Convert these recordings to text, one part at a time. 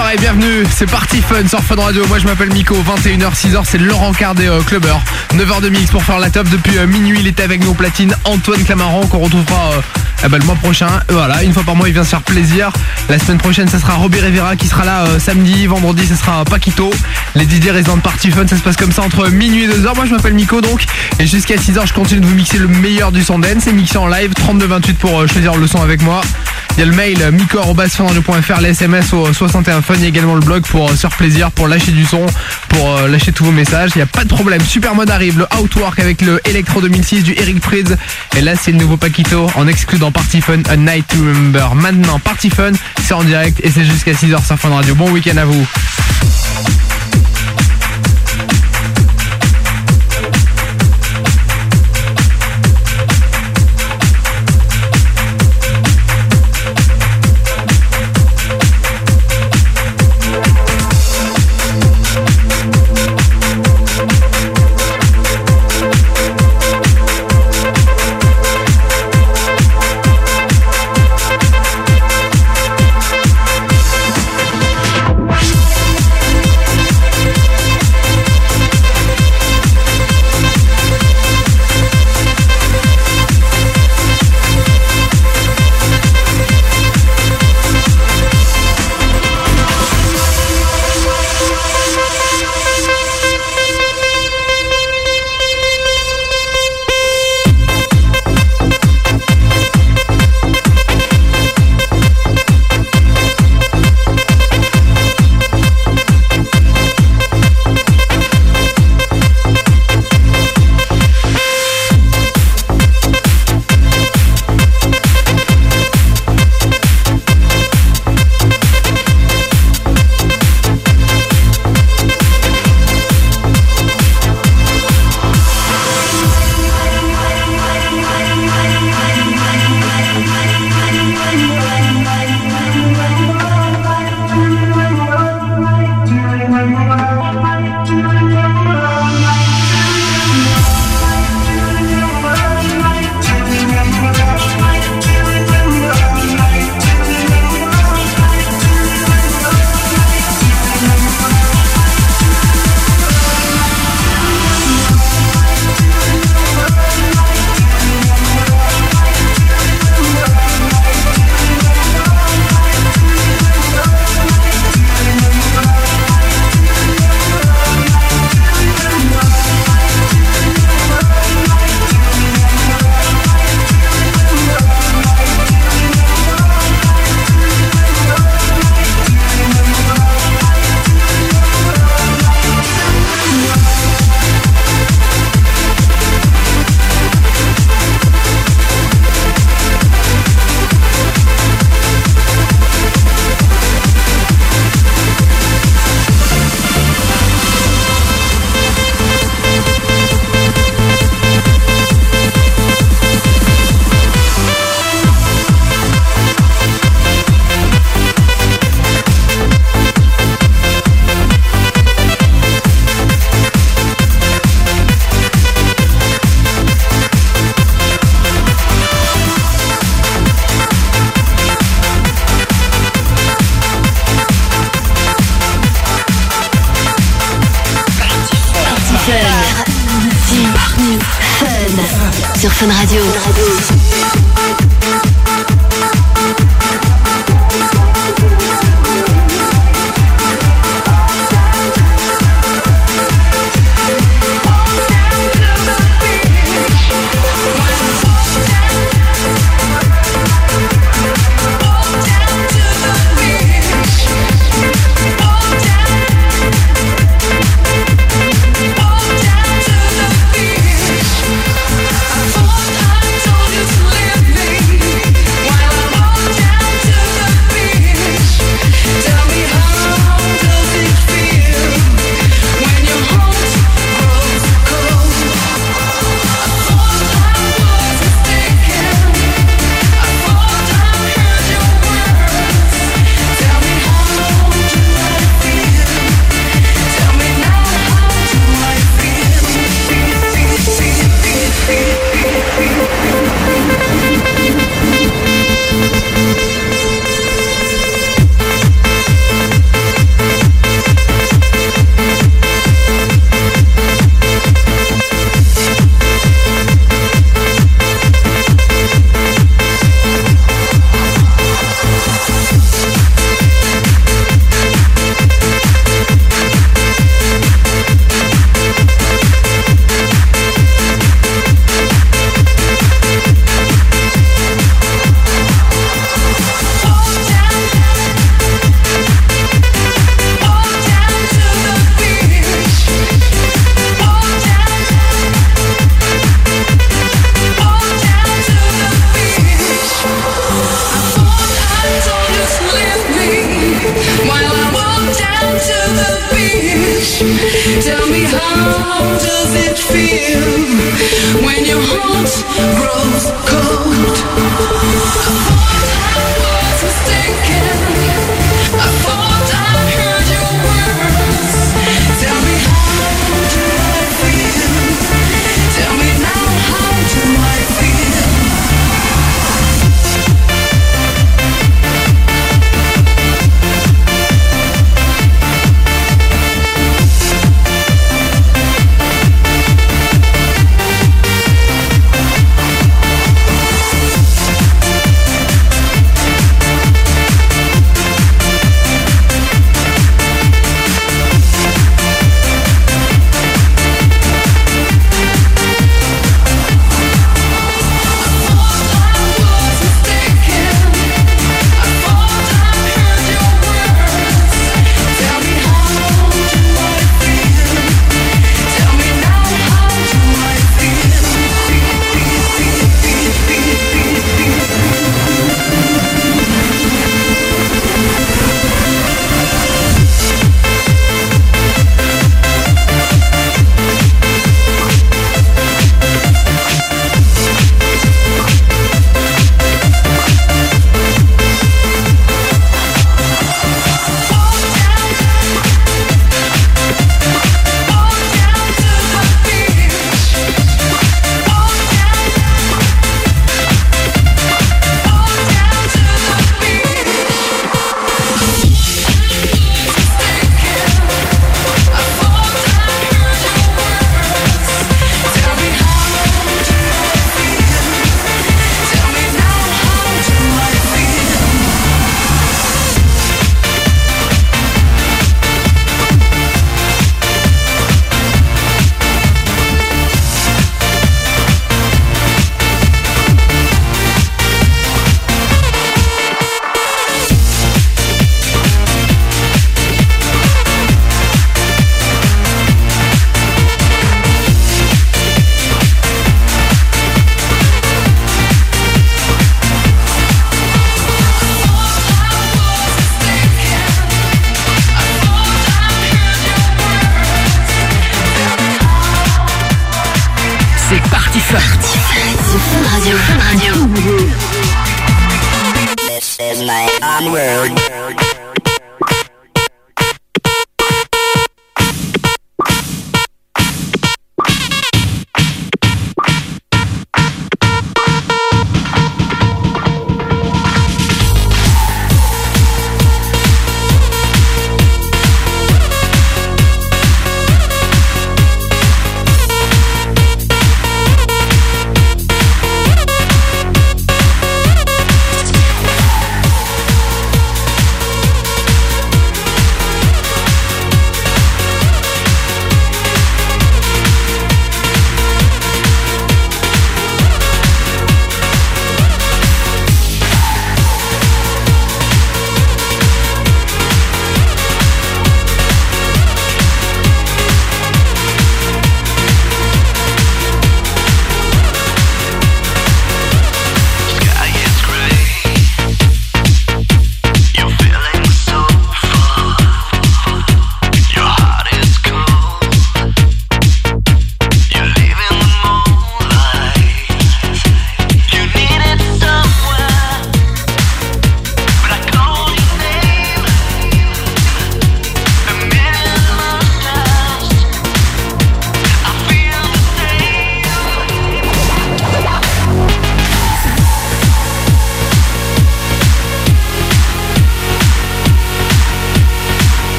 soirée, bienvenue, c'est Party Fun sur Fun Radio, moi je m'appelle Miko, 21h, 6h c'est Laurent Cardet euh, Clubber, 9h de mix pour faire la top. Depuis euh, minuit, il était avec nous platine, Antoine Clamaran qu'on retrouvera euh, eh ben, le mois prochain, voilà, une fois par mois il vient se faire plaisir, la semaine prochaine ça sera Robbie Rivera qui sera là samedi, vendredi ça sera Paquito, les DJ résidents de Party Fun, ça se passe comme ça entre minuit et 2h, moi je m'appelle Miko donc, et jusqu'à 6h je continue de vous mixer le meilleur du son dance, c'est mixé en live, 32-28 pour choisir le son avec moi, il y a le mail miko.funradio.fr, les SMS au 61 Il y a également le blog pour euh, se faire plaisir, pour lâcher du son, pour euh, lâcher tous vos messages. Il n'y a pas de problème. Super mode arrive, le Outwork avec le Electro 2006 du Eric Prydz. Et là, c'est le nouveau Paquito en exclu dans Party Fun, A Night to Remember. Maintenant, Party Fun, c'est en direct et c'est jusqu'à 6h sur Fun Radio. Bon week-end à vous.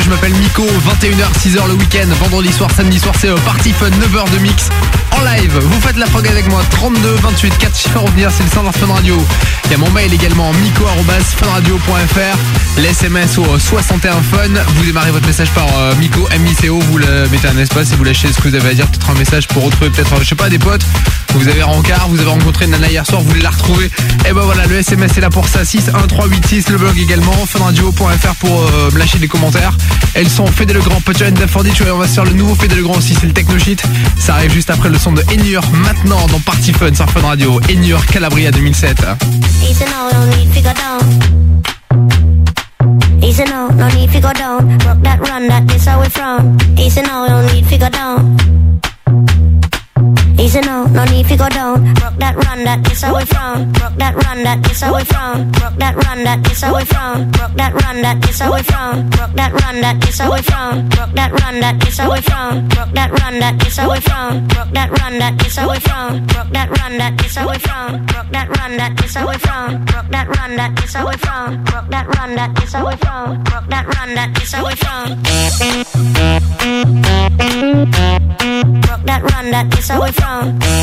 Je m'appelle Miko, 21h, 6h le week-end, vendredi soir, samedi soir, c'est euh, Party Fun, 9h de mix en live. Vous faites la prog avec moi, 32 28 4 chiffres à revenir, c'est le standard Fun Radio. Il y a mon mail également, miko.funradio.fr, l'SMS au 61 Fun. Vous démarrez votre message par euh, Miko, M-I-C-O, vous le mettez un espace et vous lâchez ce que vous avez à dire, peut-être un message pour retrouver peut-être, je sais pas, des potes. Vous avez rencard, vous avez rencontré Nana hier soir, vous voulez la retrouver. Et ben voilà, le SMS est là pour ça, 61386, le blog également, funradio.fr pour euh, lâcher des commentaires. Elles sont Fédé le Grand, Putcher and et on va se faire le nouveau Fédé le Grand aussi, c'est le Techno Shit. Ça arrive juste après le son de Enur, maintenant dans Party Fun sur Fun Radio. Enur Calabria 2007. Easy now, no need to go down. Easy now, no need to go down. Rock that run, that is how we from. Easy now, no need to go down. No need to go down. Rock that run that this away from. Rock that run that this away from. Rock that run that this away from. Rock that run that this away from. Rock that run that this away from. Rock that run that this away from. Rock that run that this away from. Rock that run that this away from. Rock that run that this away from. Rock that run that this away from. Rock that run that this away from. Rock that run that this away from. Rock that run that this away from. Rock that run that away from.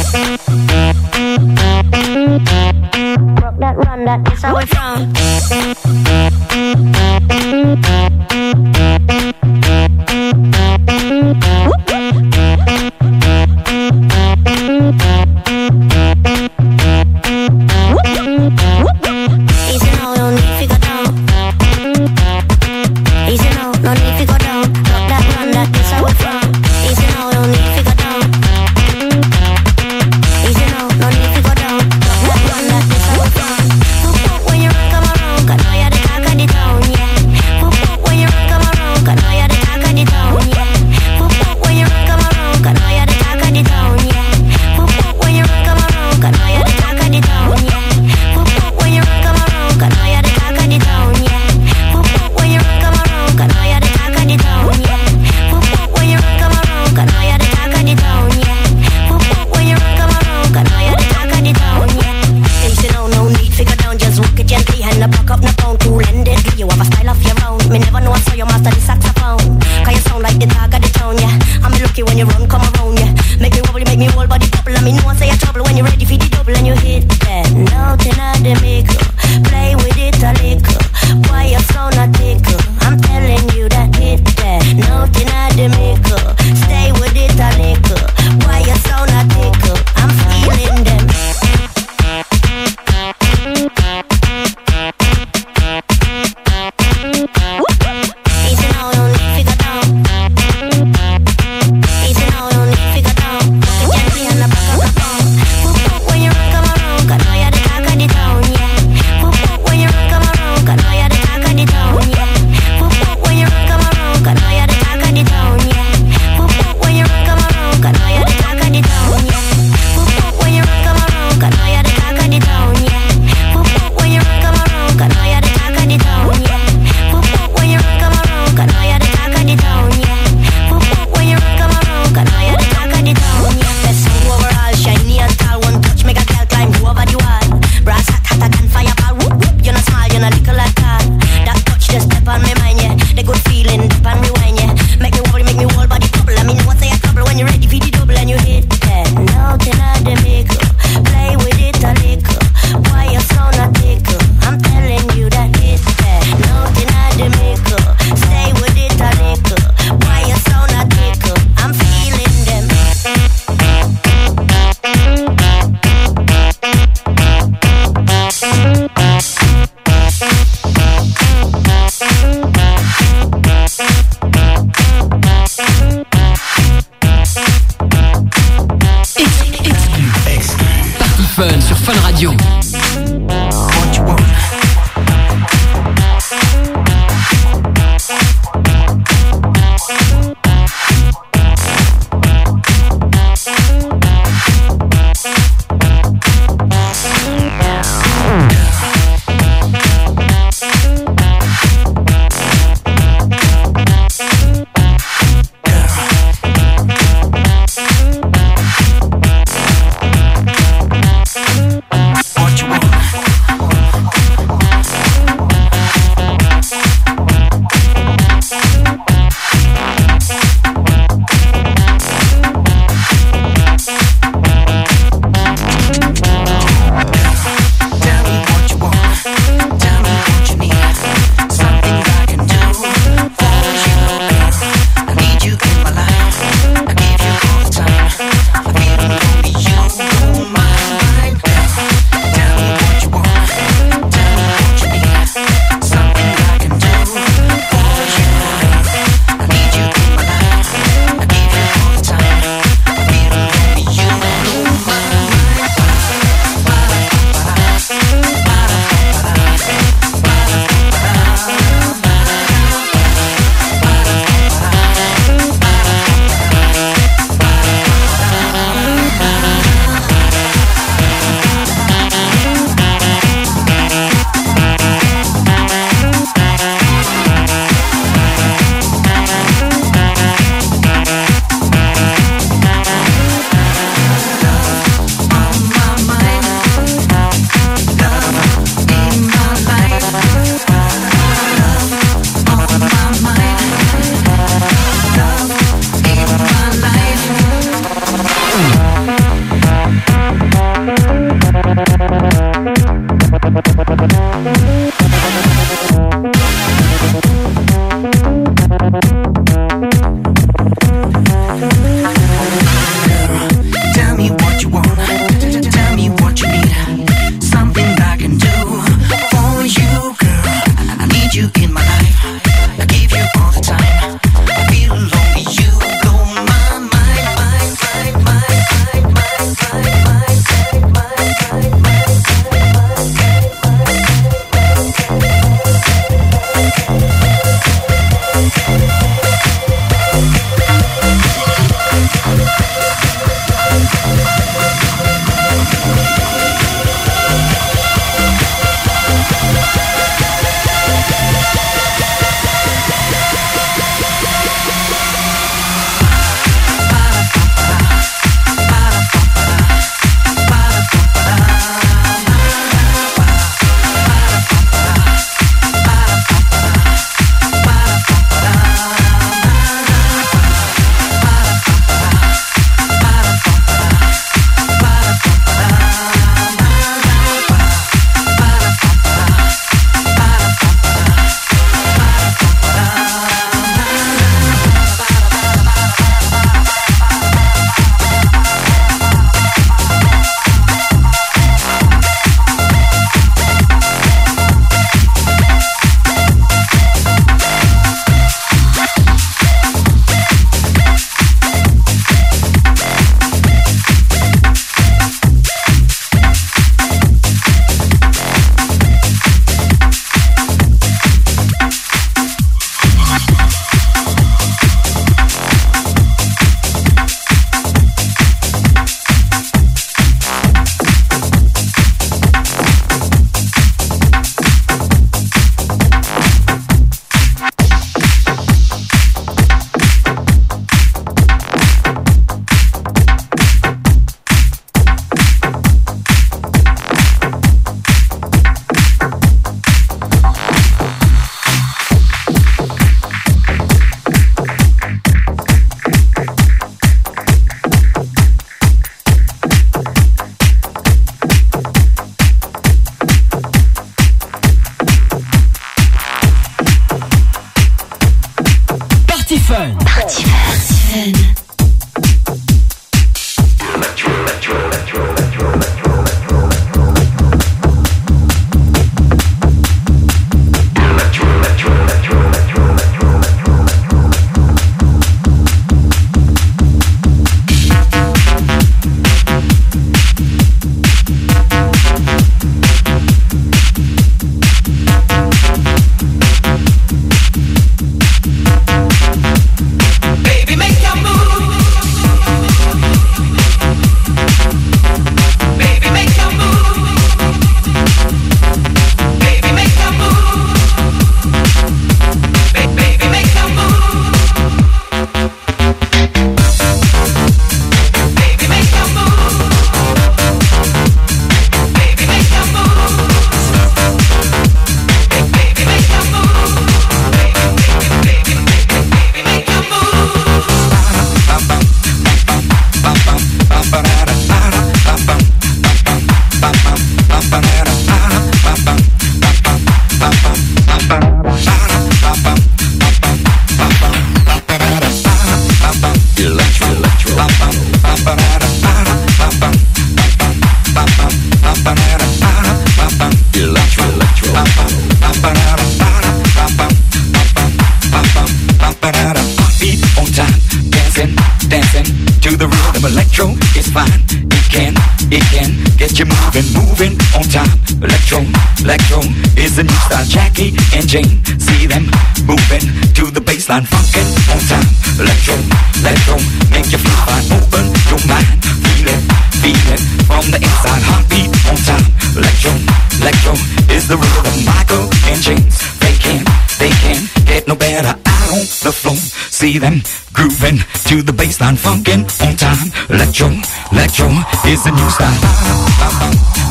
see them grooving to the baseline, funkin' on time. Electro, electro is the new style.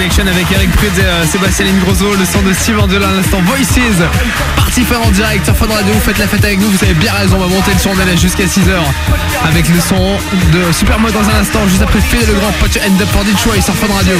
Avec Eric Prudz et euh, Sébastien Ingrosso, le son de Steve Angela à l'instant Voices. Parti faire en direct sur Fun Radio, faites la fête avec nous, vous avez bien raison, on va monter le son là jusqu'à 6h avec le son de Supermode dans un instant, juste après Phil le grand Your End Up for Detroit sur Fun Radio.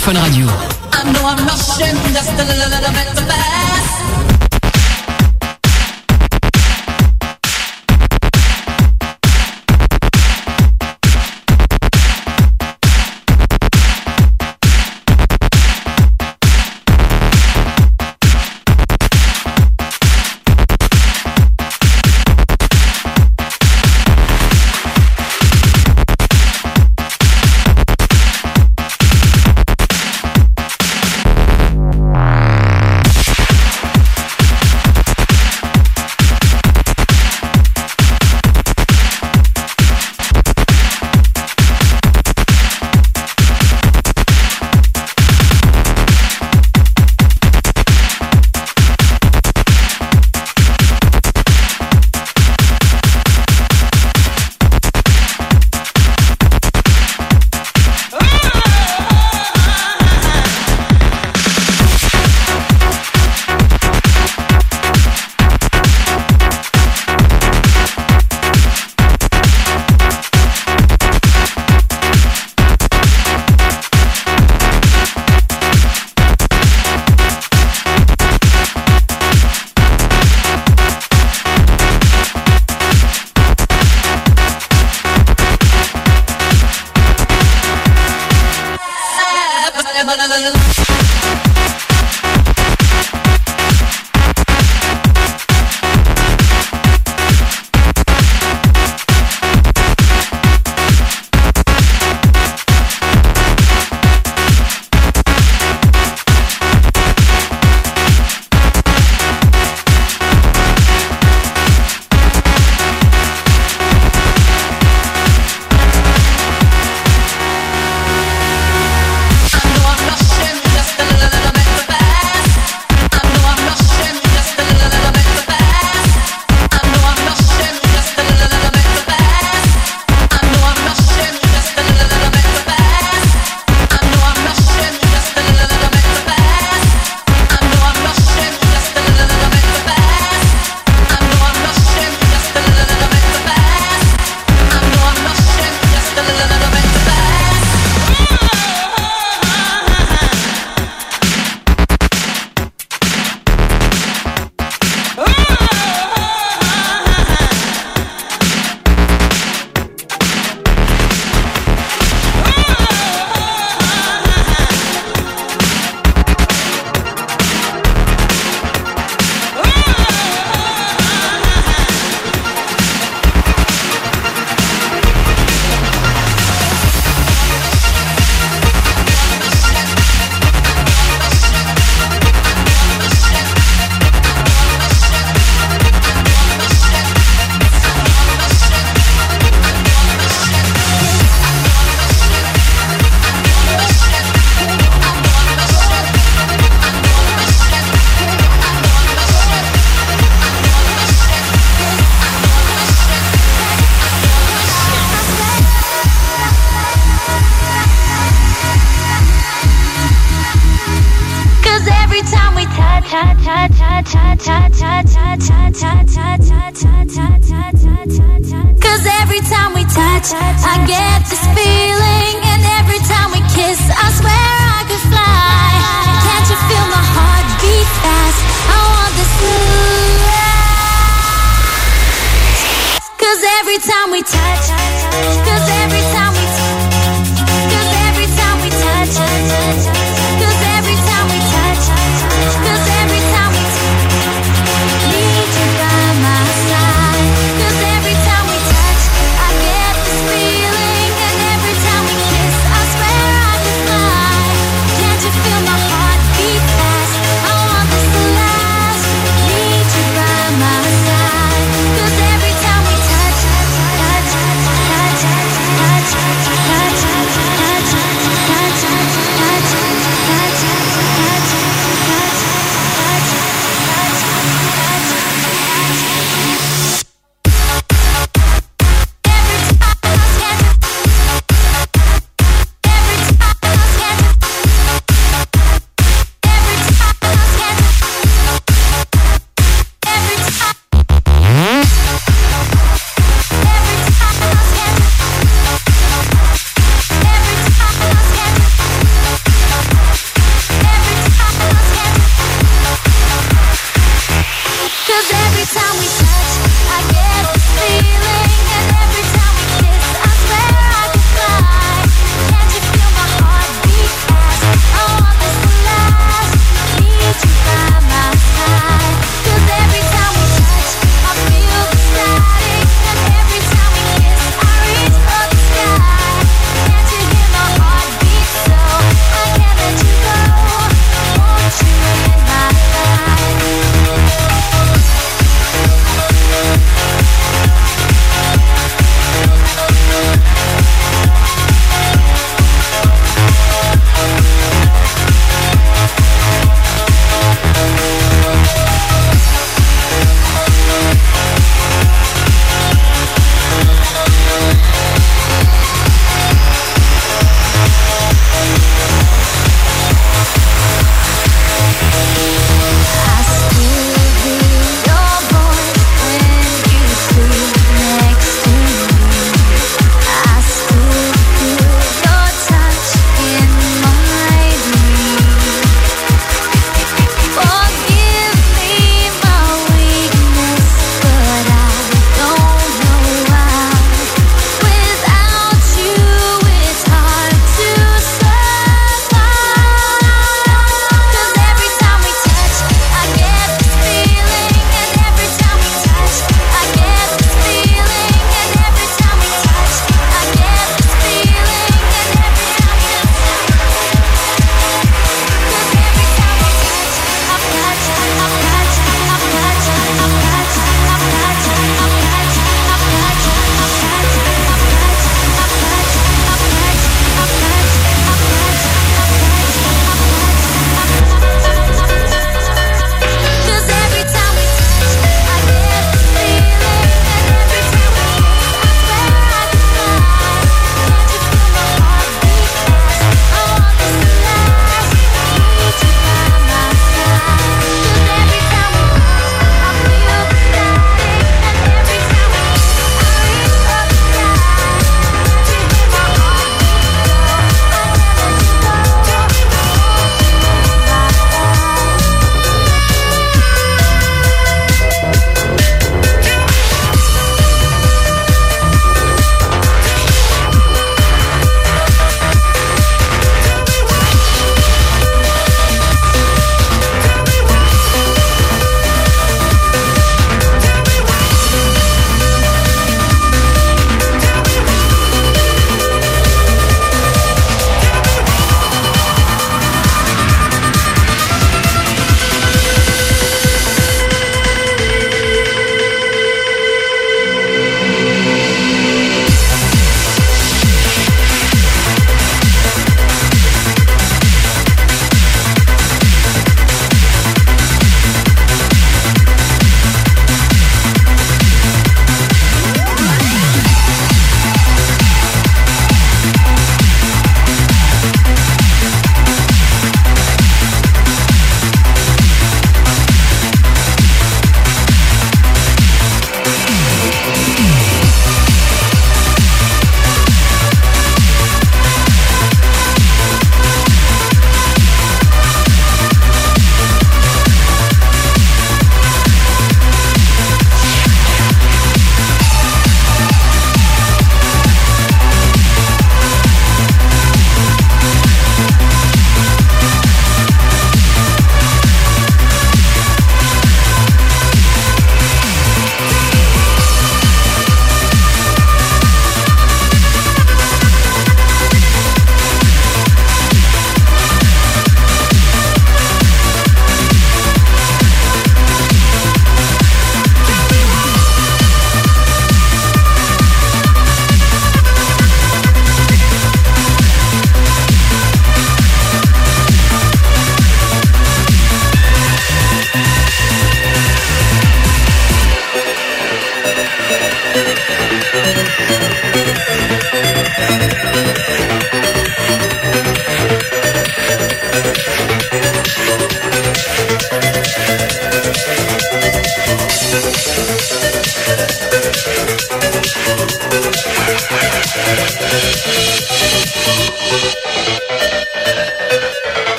Fun Radio.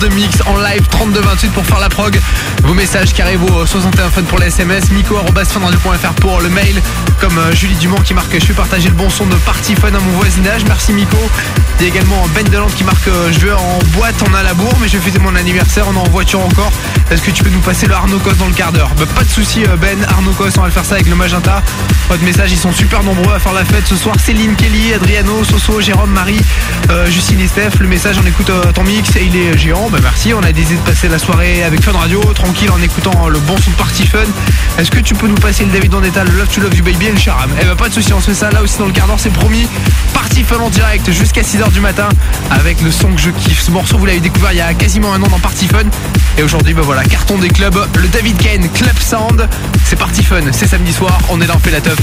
De mix en live, 32-28 pour faire la prog. Vos messages qui arrivent au 61 Fun pour les SMS, miko.funradio.fr pour le mail, comme euh, Julie Dumont qui marque Je vais partager le bon son de Party Fun à mon voisinage, merci Miko. Il y a également Ben Deland qui marque euh, Je veux en boîte, on a la bourre, mais je fêter mon anniversaire, on est en voiture encore. Est-ce que tu peux nous passer le Arnaud Cos dans le quart d'heure? Bah, Pas de souci euh, Ben, Arnaud Cos, on va le faire ça avec le Magenta. Votre message, ils sont super nombreux à faire la fête ce soir. Céline, Kelly, Adriano, Soso, Jérôme, Marie, euh, Justine et Steph. Le message, on écoute euh, ton mix et il est géant. Bah merci, on a décidé de passer la soirée avec Fun Radio, tranquille en écoutant le bon son de Party Fun. Est-ce que tu peux nous passer le David Vendetta, le Love to Love du Baby et le Charam Eh bah pas de souci, on se fait ça là aussi dans le quart d'heure, c'est promis. Party Fun en direct jusqu'à 6h du matin avec le son que je kiffe. Ce morceau, vous l'avez découvert il y a quasiment un an dans Party Fun. Et aujourd'hui, bah voilà, carton des clubs, le David Kane Club Sound. C'est Party Fun, c'est samedi soir, on est là, on fait la teuf.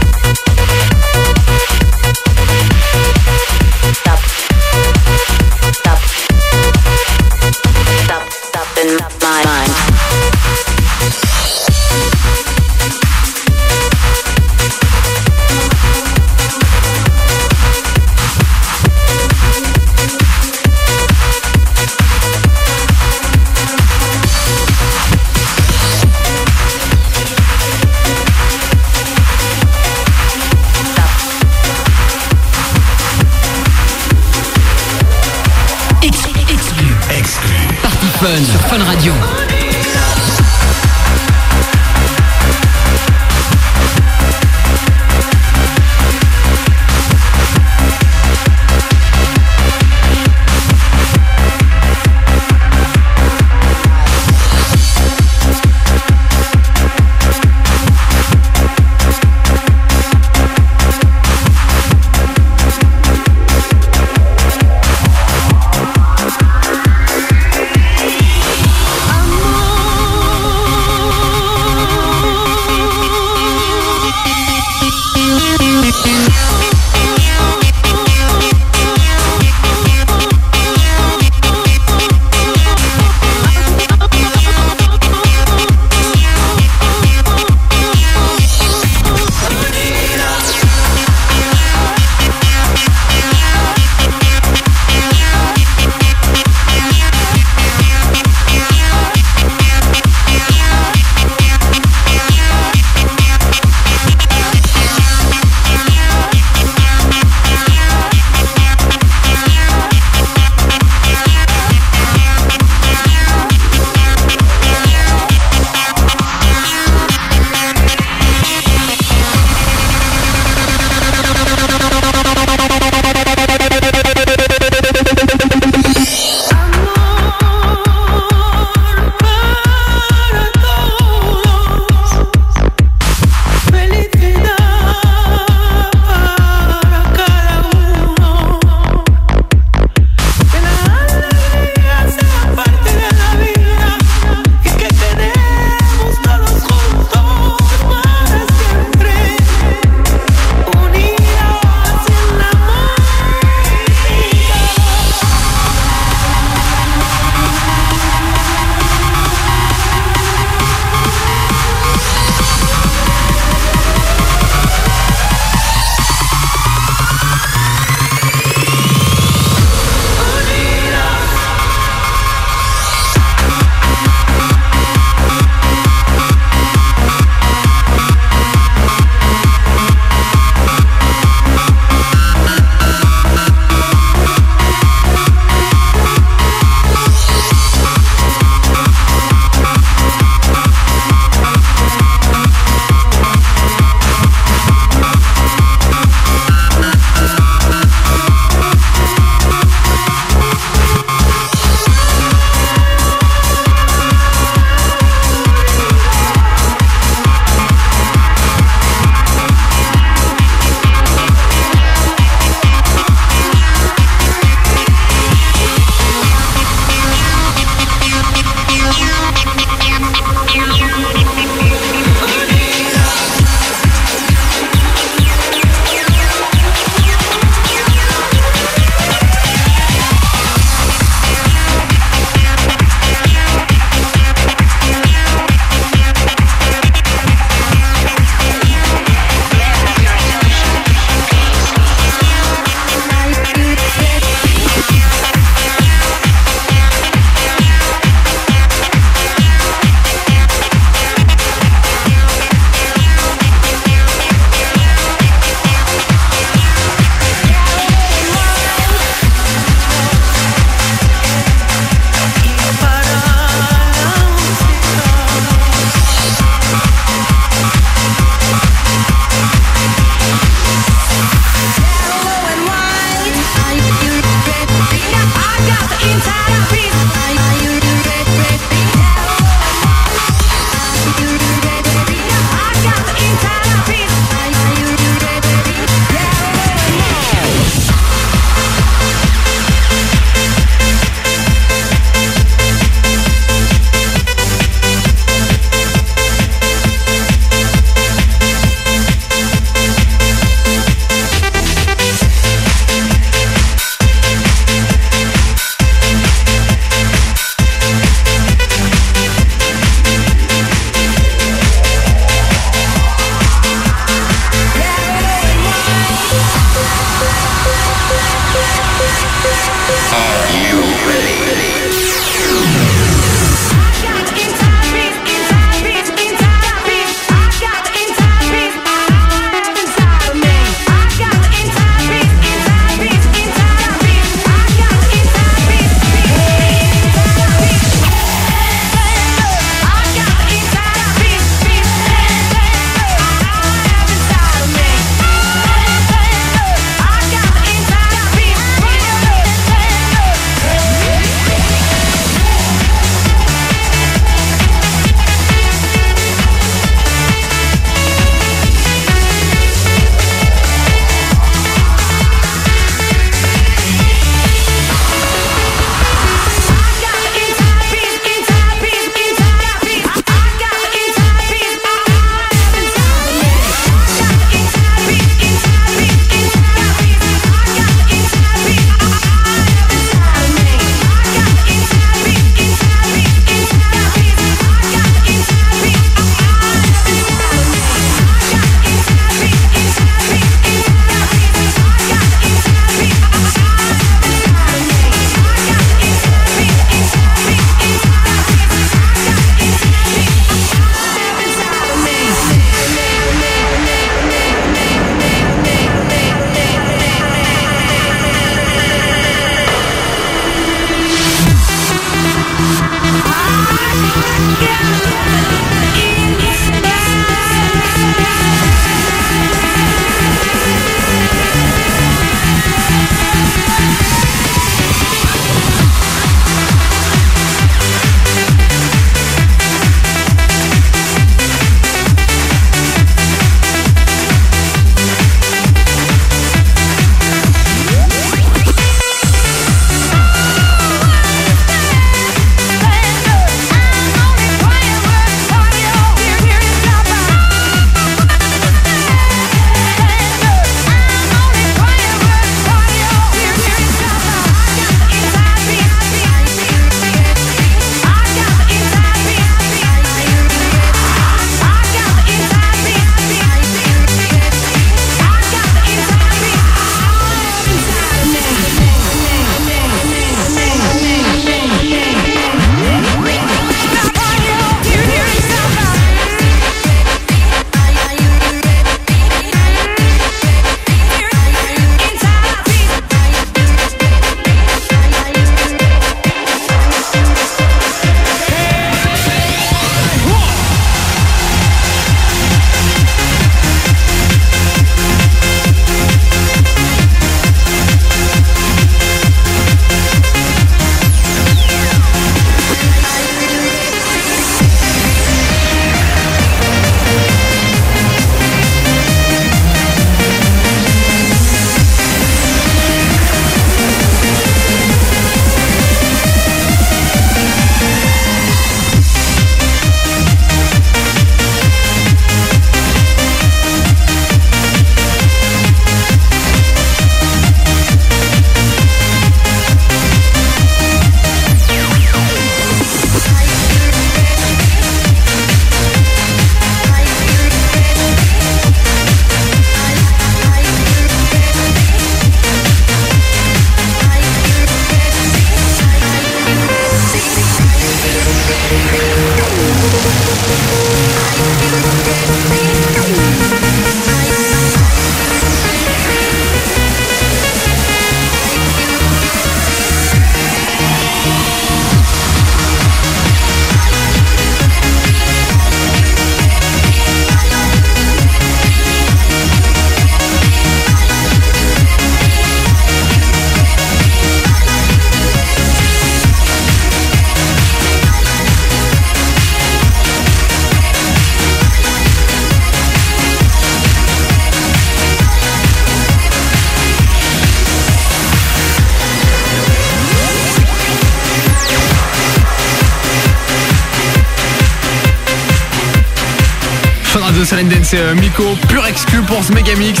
Silent Dance et euh, Miko, pur exclu pour ce méga mix.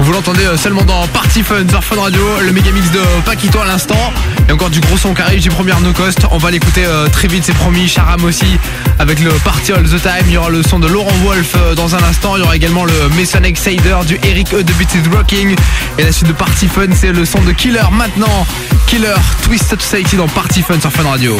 Vous l'entendez euh, seulement dans Party Fun sur Fun Radio, le méga mix de Paquito à l'instant. Et encore du gros son qui arrive, j'ai première no cost. On va l'écouter euh, très vite, c'est promis. Charam aussi, avec le Party All the Time. Il y aura le son de Laurent Wolf dans un instant. Il y aura également le Mason Excider du Eric E de Beat It Rocking. Et la suite de Party Fun, c'est le son de Killer maintenant. Killer, Twisted Society dans Party Fun sur Fun Radio.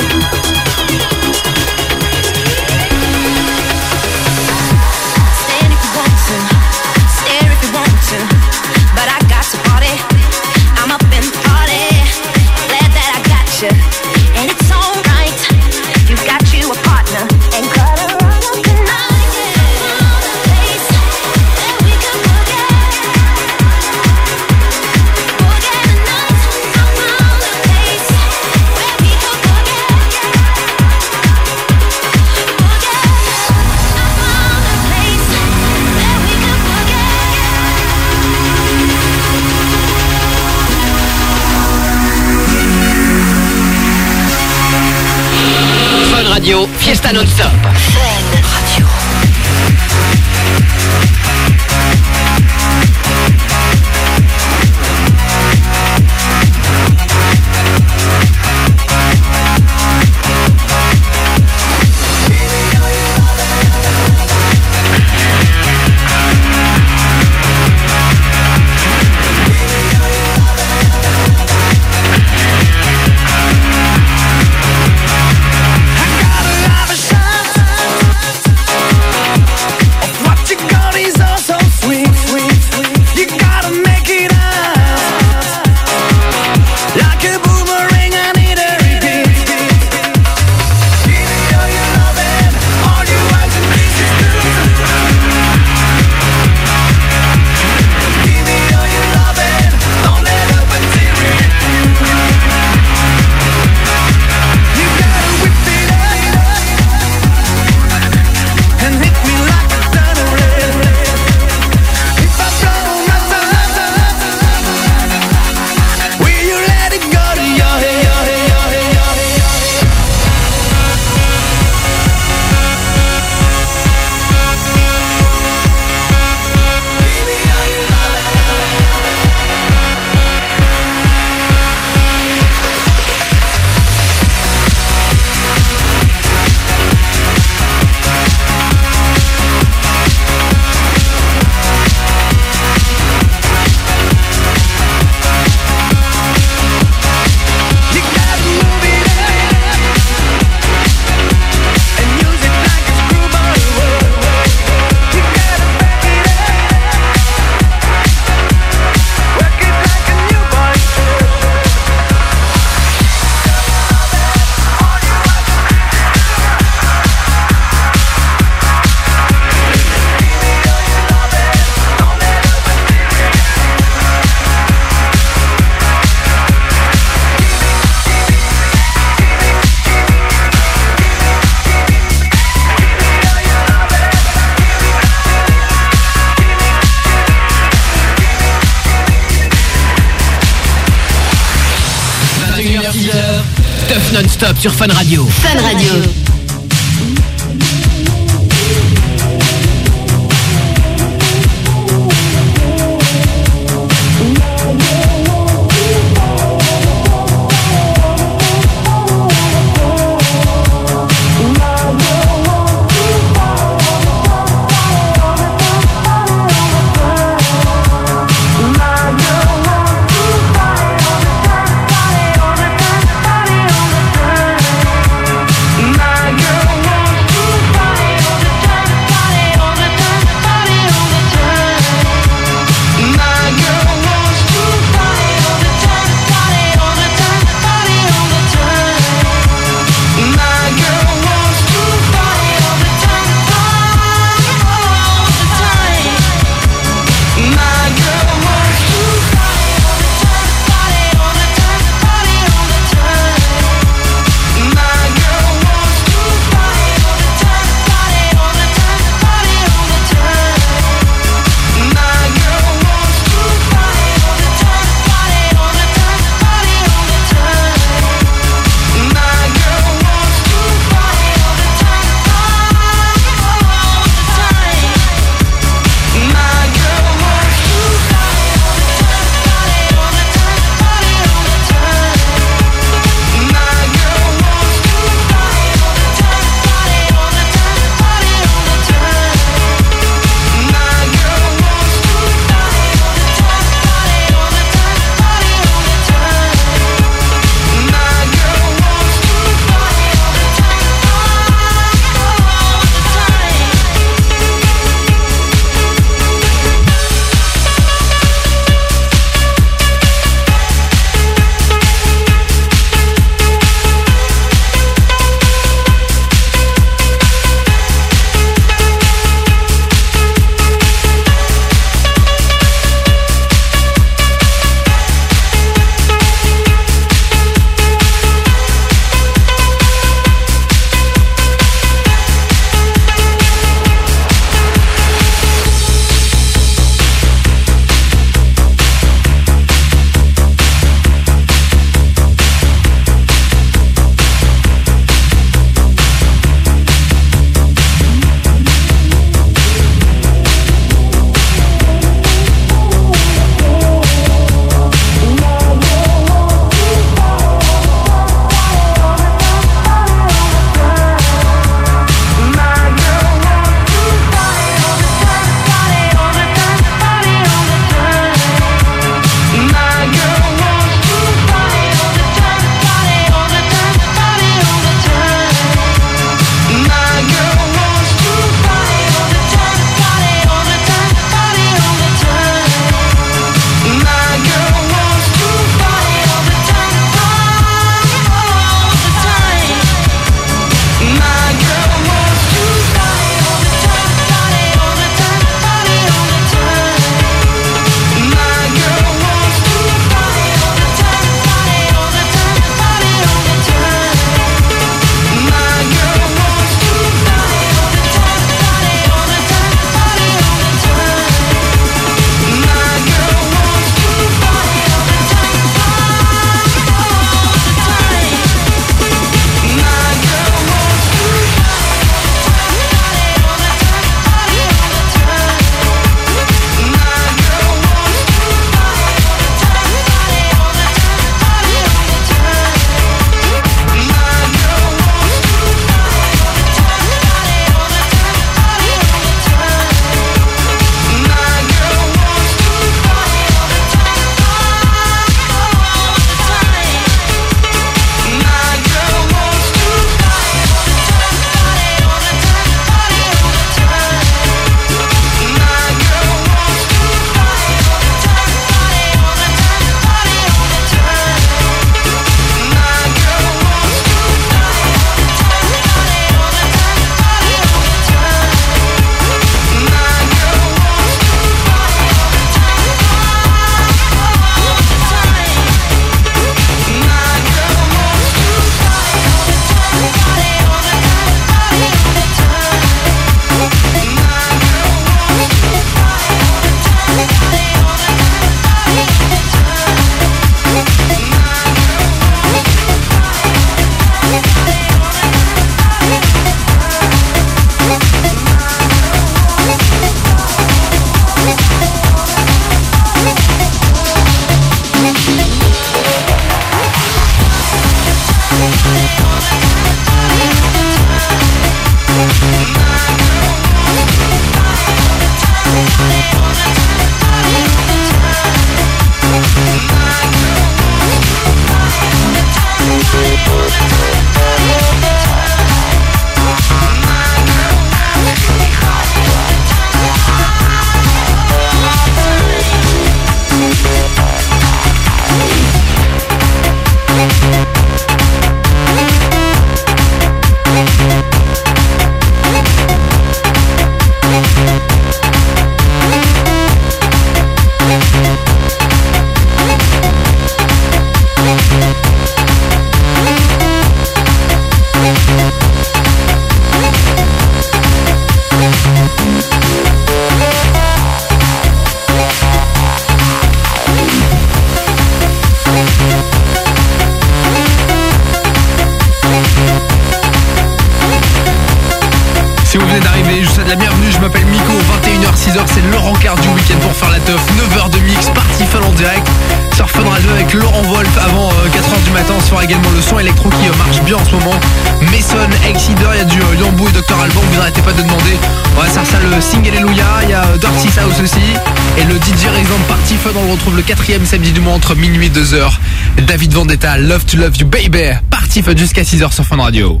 Vendetta, Love to Love You Baby. Parti jusqu'à 6h sur Fun Radio.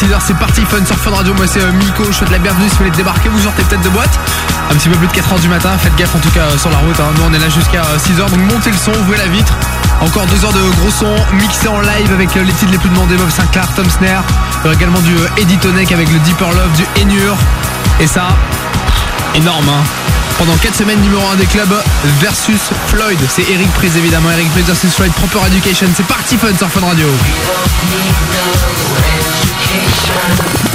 6h, c'est parti Fun sur Fun Radio. Moi, c'est euh, Miko. Je souhaite la bienvenue si vous voulez débarquer. Vous sortez peut-être de boîte. Un petit peu plus de 4h du matin. Faites gaffe en tout cas euh, sur la route. hein. Nous, on est là jusqu'à 6h. Donc, montez le son, ouvrez la vitre. Encore deux heures de gros son mixé en live avec euh, les titres les plus demandés Bob Sinclair, Tom Snare. Également du euh, Eddie Tonek avec le Deeper Love, du Enur. Et ça, énorme hein. Pendant 4 semaines, numéro 1 des clubs versus Floyd. C'est Eric Prise évidemment. Eric Prise versus Floyd, Proper Education. C'est parti Fun sur Fun Radio. vacation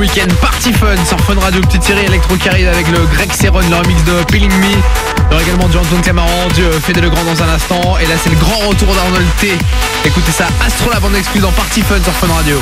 week-end. Party Fun sur Fun Radio, petite série électro qui avec le Greg Seron, le remix de Peeling Me. Il y aura également du Antoine Camaran, du euh, Fede Legrand dans un instant. Et là, c'est le grand retour d'Arnold T. Écoutez ça, Astro la bande exclue dans Party Fun sur Fun Radio.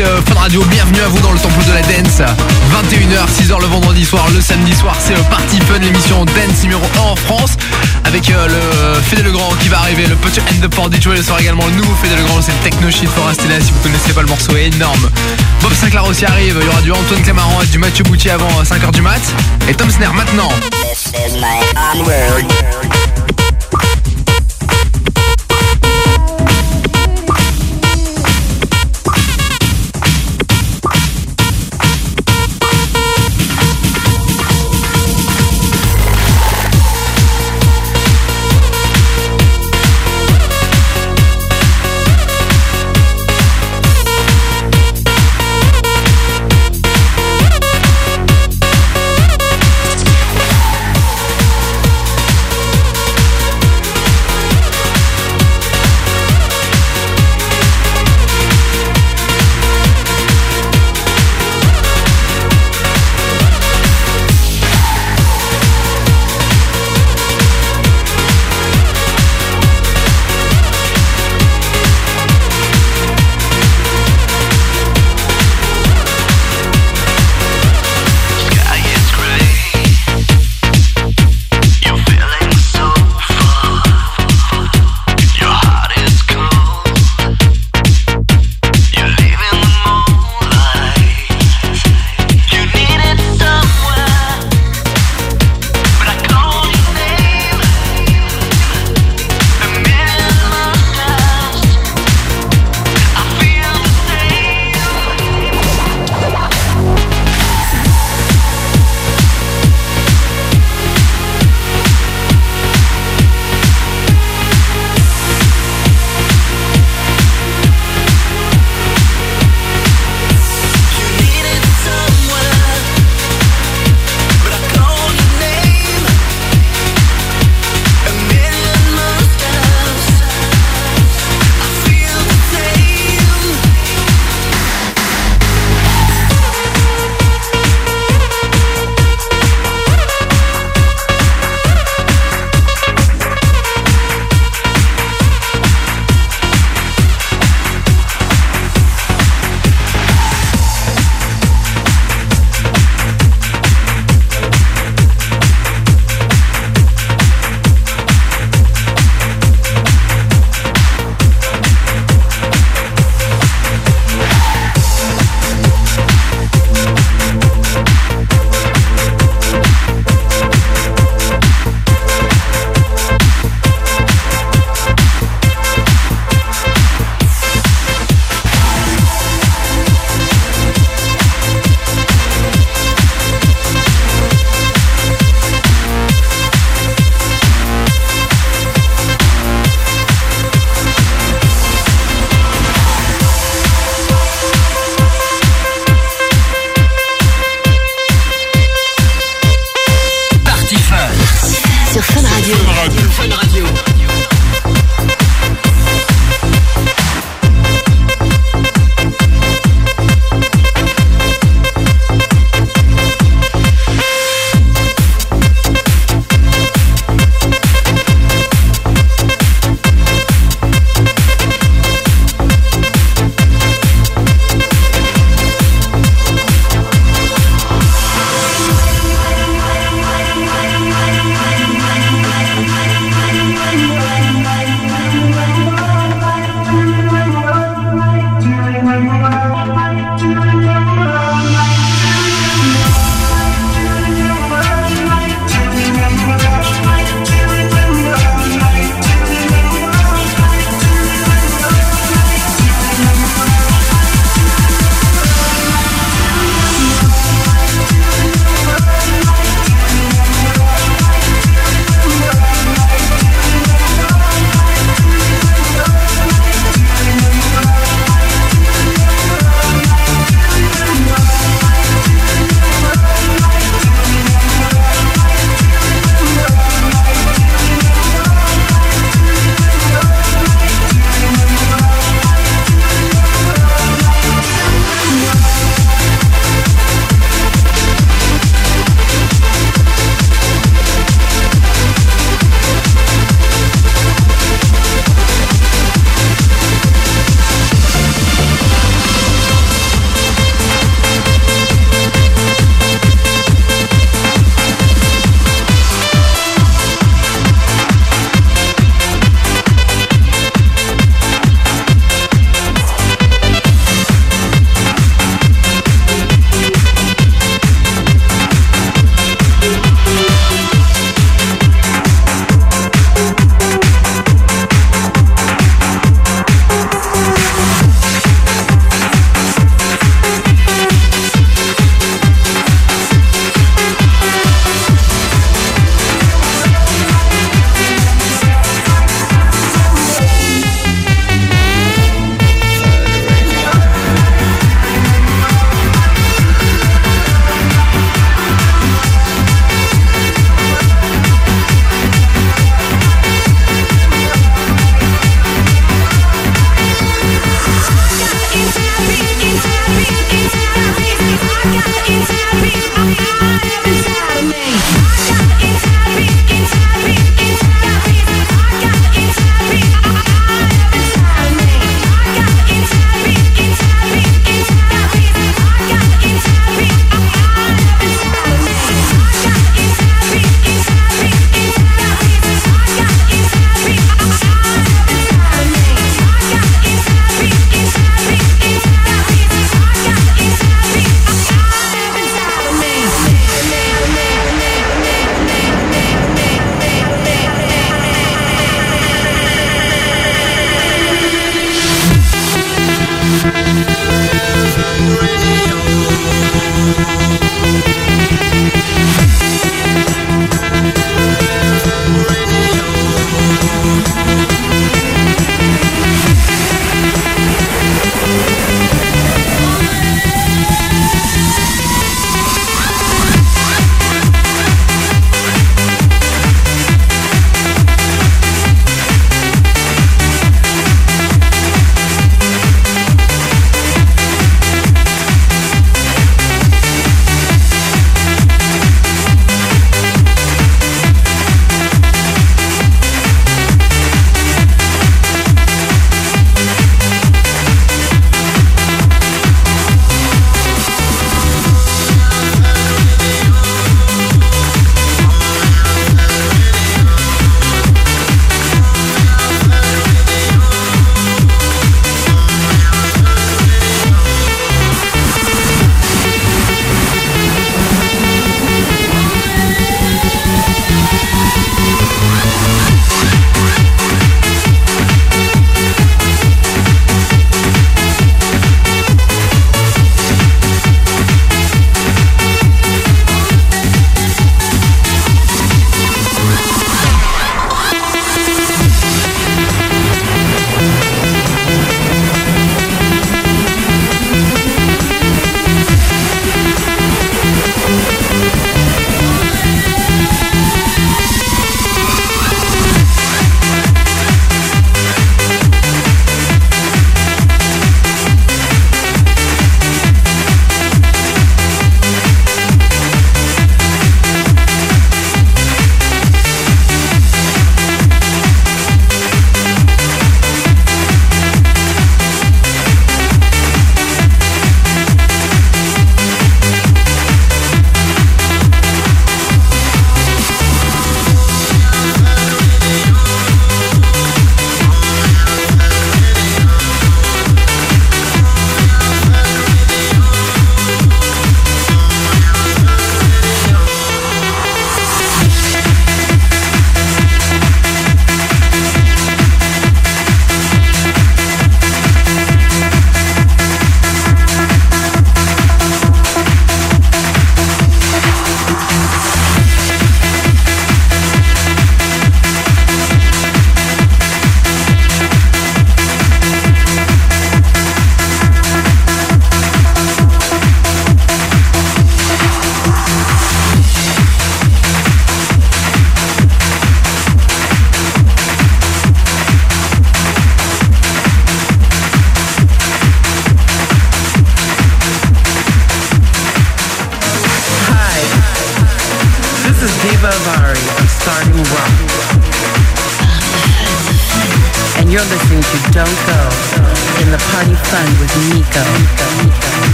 C'est euh, Fun Radio. Bienvenue à vous dans le temple de la dance. 21h, 6h le vendredi soir, le samedi soir, c'est le Party Fun, l'émission dance numéro 1 en France. Avec euh, le Fédé Legrand qui va arriver, le Hand Up for Detroit. Ce sera également le nouveau Fédé Legrand, c'est le Techno Shit. Là si vous connaissez pas le morceau, est énorme. Bob Sinclair aussi arrive. Il y aura du Antoine Clamaran et du Mathieu Boutier avant 5h du mat. Et Tom Snare maintenant.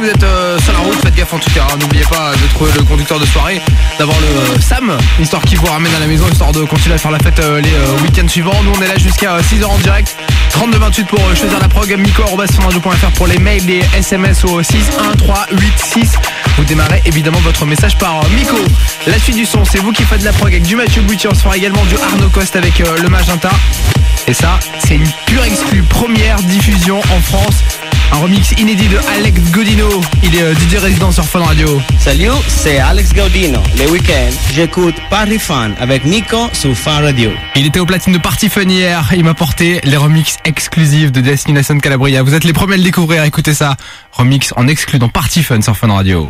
vous êtes euh, sur la route, faites gaffe en tout cas. Hein, n'oubliez pas de trouver le conducteur de soirée, d'avoir le euh, Sam, histoire qu'il vous ramène à la maison, histoire de continuer à faire la fête euh, les week-ends suivants. Nous on est là jusqu'à 6h en direct. 32-28 pour choisir la prog, miko.fr pour les mails, les SMS au 61386. Vous démarrez évidemment votre message par Miko. La suite du son, c'est vous qui faites la prog avec du Mathieu Bouty. On se fera également du Arnaud Cost avec le Magenta. Et ça, c'est une pure exclue première diffusion en France un remix inédit de Alex Godino. Il est euh, DJ résident sur Fun Radio. Salut, c'est Alex Godino. Le week-end, j'écoute Party Fun avec Nico sur Fun Radio. Il était au platine de Party Fun hier. Il m'a porté les remixes exclusifs de Destination Calabria. Vous êtes les premiers à le découvrir. Écoutez ça. Remix en exclu dans Party Fun sur Fun Radio.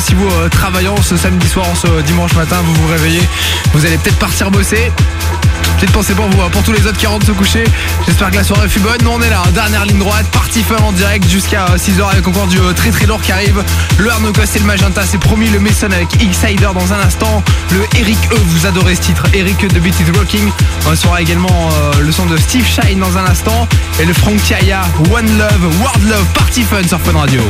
si vous euh, travaillant ce samedi soir, ce dimanche matin, vous vous réveillez, vous allez peut-être partir bosser. Petite pensée pour vous, hein, pour tous les autres qui rentrent se coucher. J'espère que la soirée fut bonne. Nous on est là, hein, dernière ligne droite, partie fun en direct jusqu'à euh, 6h avec encore du euh, très très lourd qui arrive. Le Arnaud Cost et le Magenta, c'est promis le Mason avec X-Sider dans un instant. Le Eric E, vous adorez ce titre. Eric E de Beat is Rocking. On sera également euh, le son de Steve Shine dans un instant. Et le Frank Kaya, One Love, World Love, Party Fun sur Fun Radio.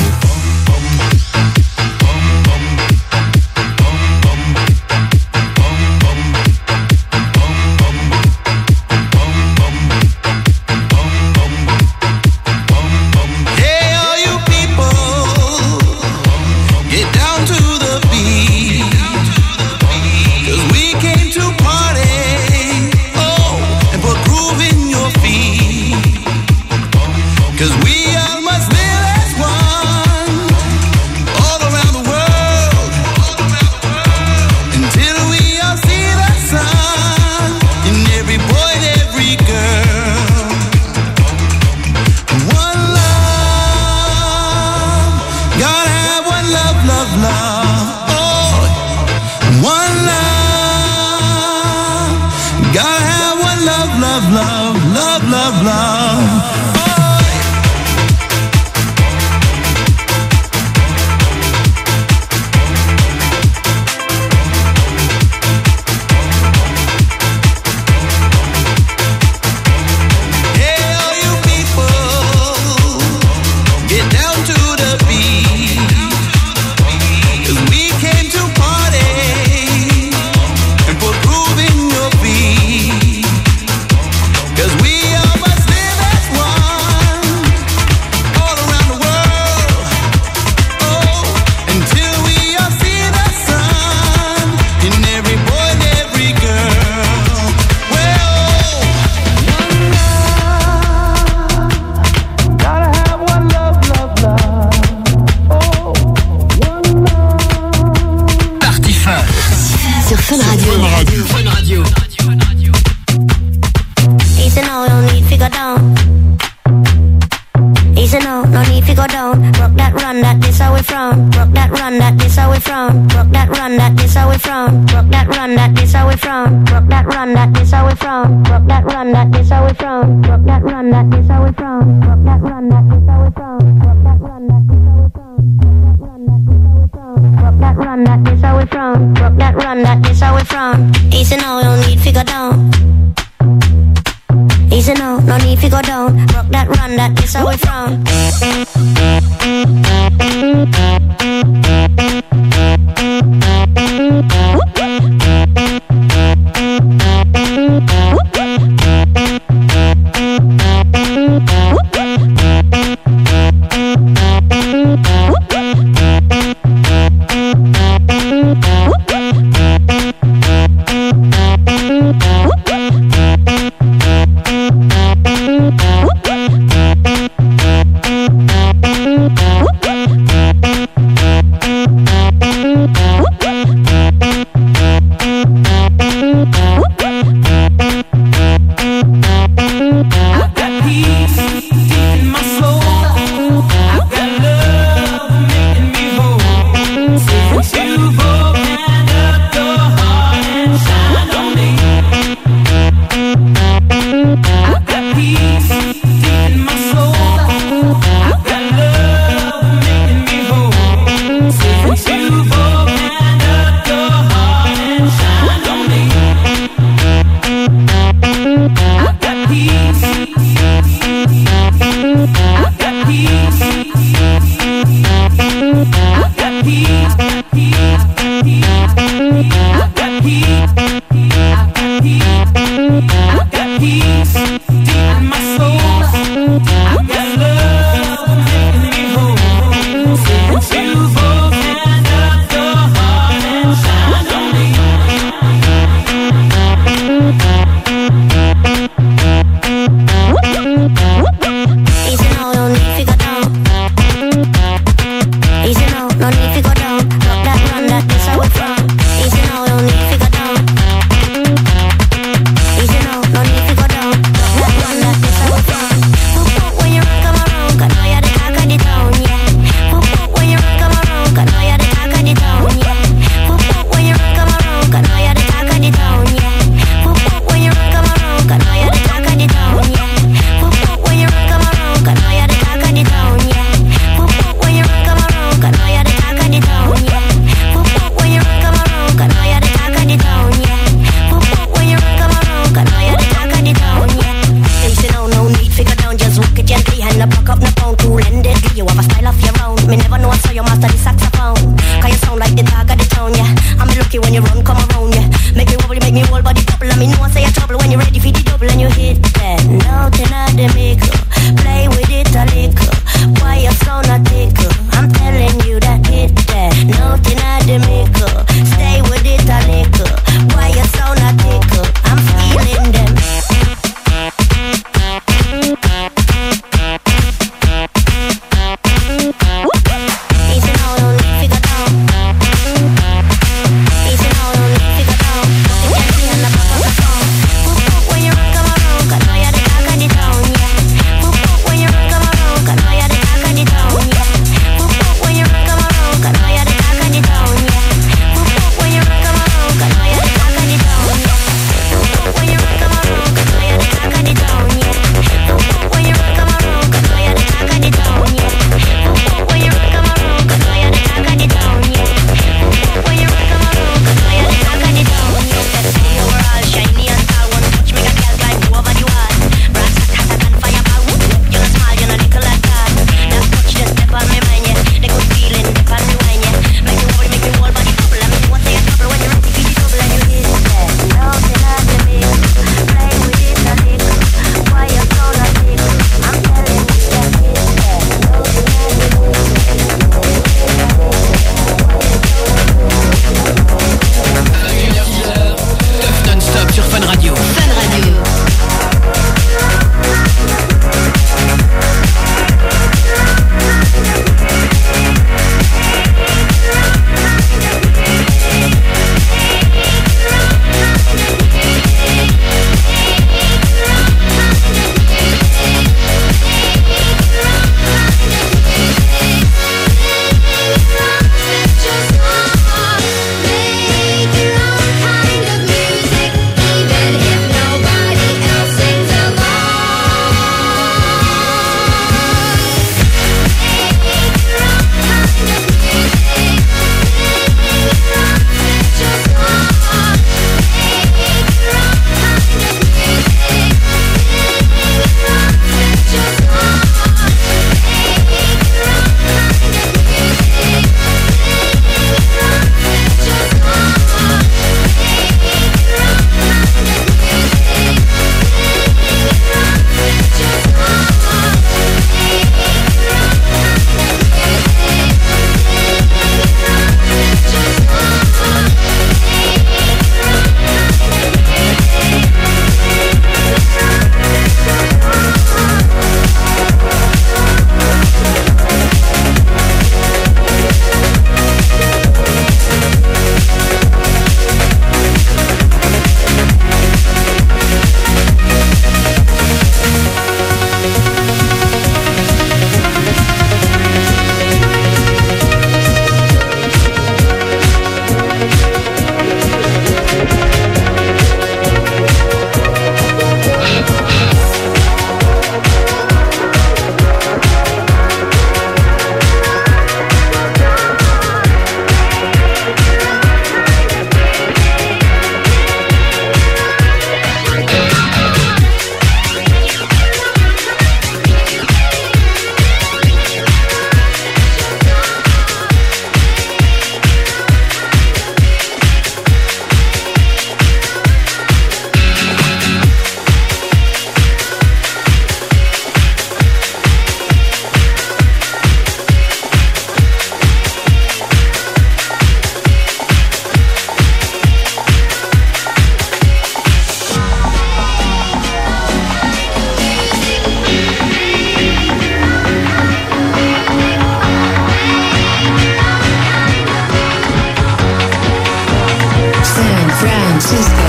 Francisco.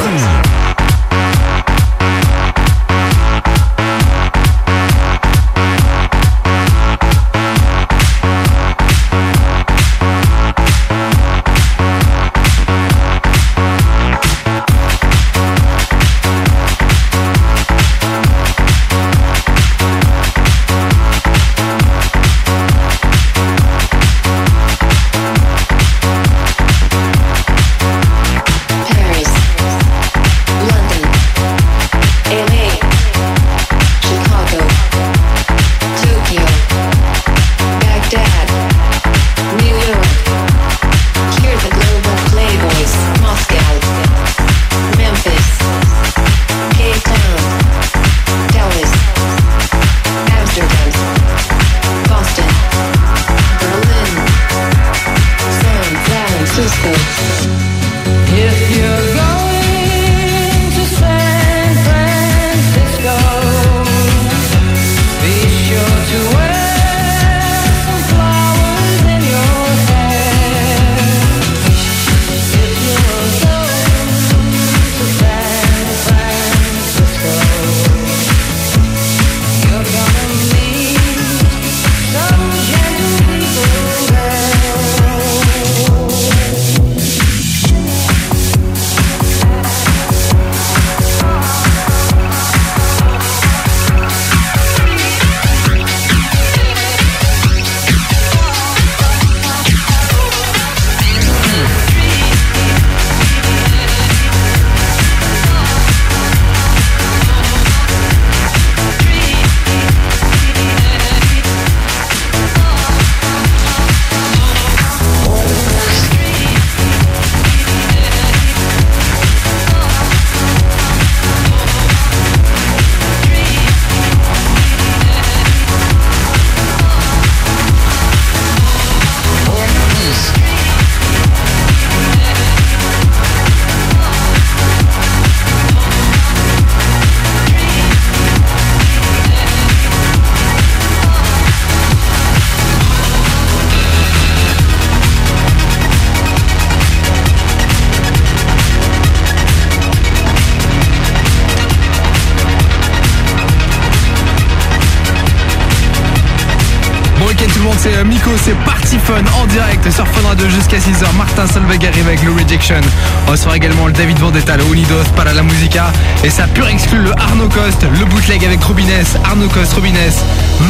jusqu'à 6h. Martin Solveig arrive avec le Rejection. On sera également le David Vendetta, le Unidos, para la musica. Et ça pure exclut le Arnaud Coste, le bootleg avec Robines, Arnaud Coste, Robines,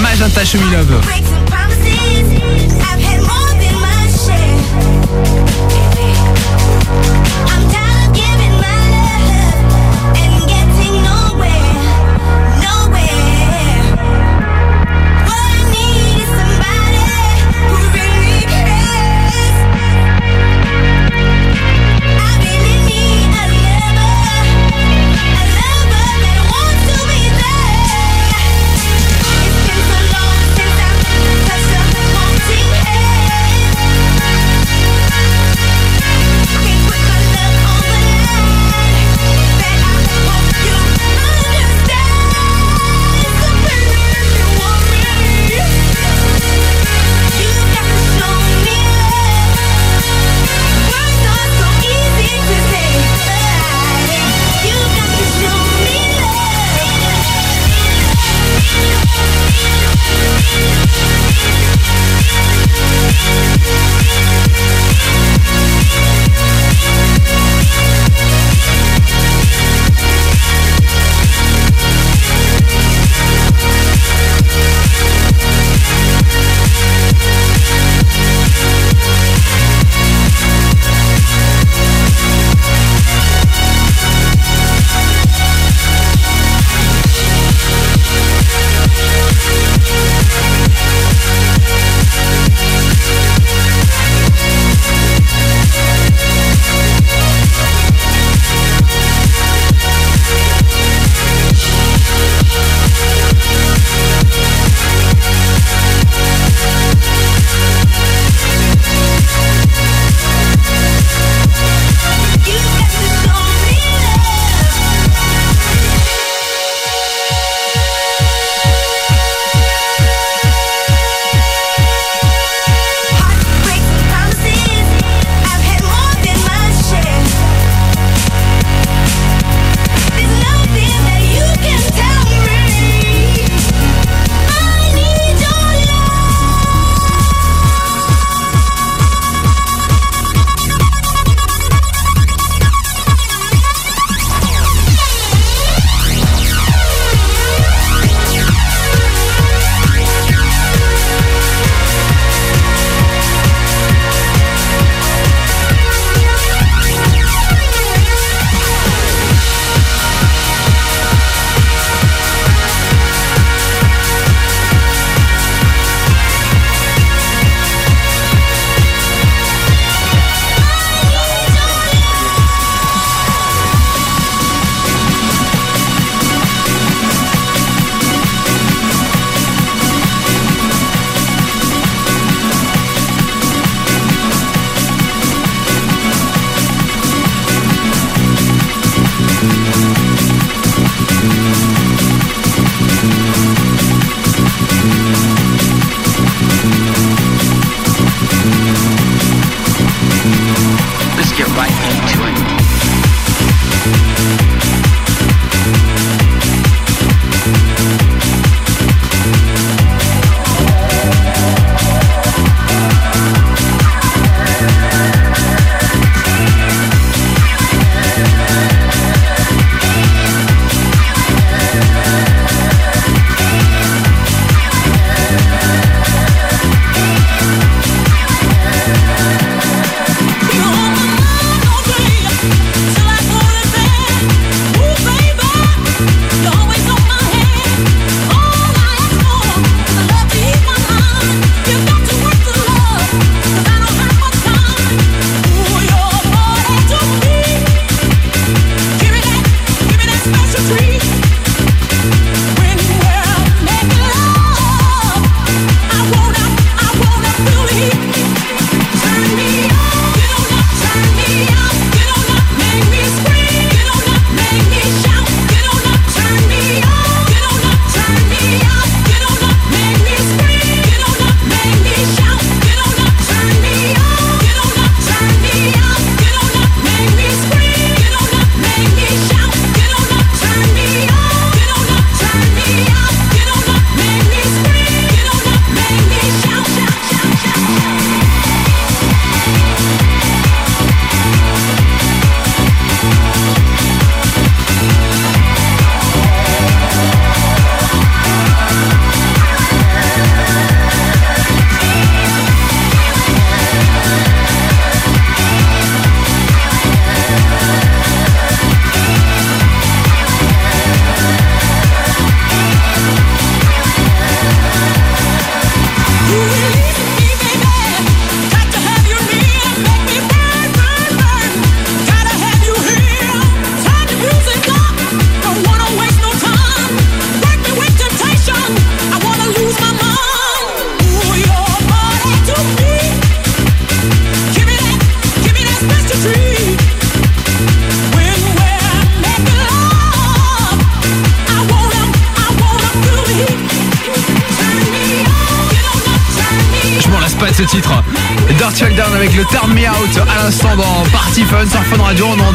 Magenta Chemilove.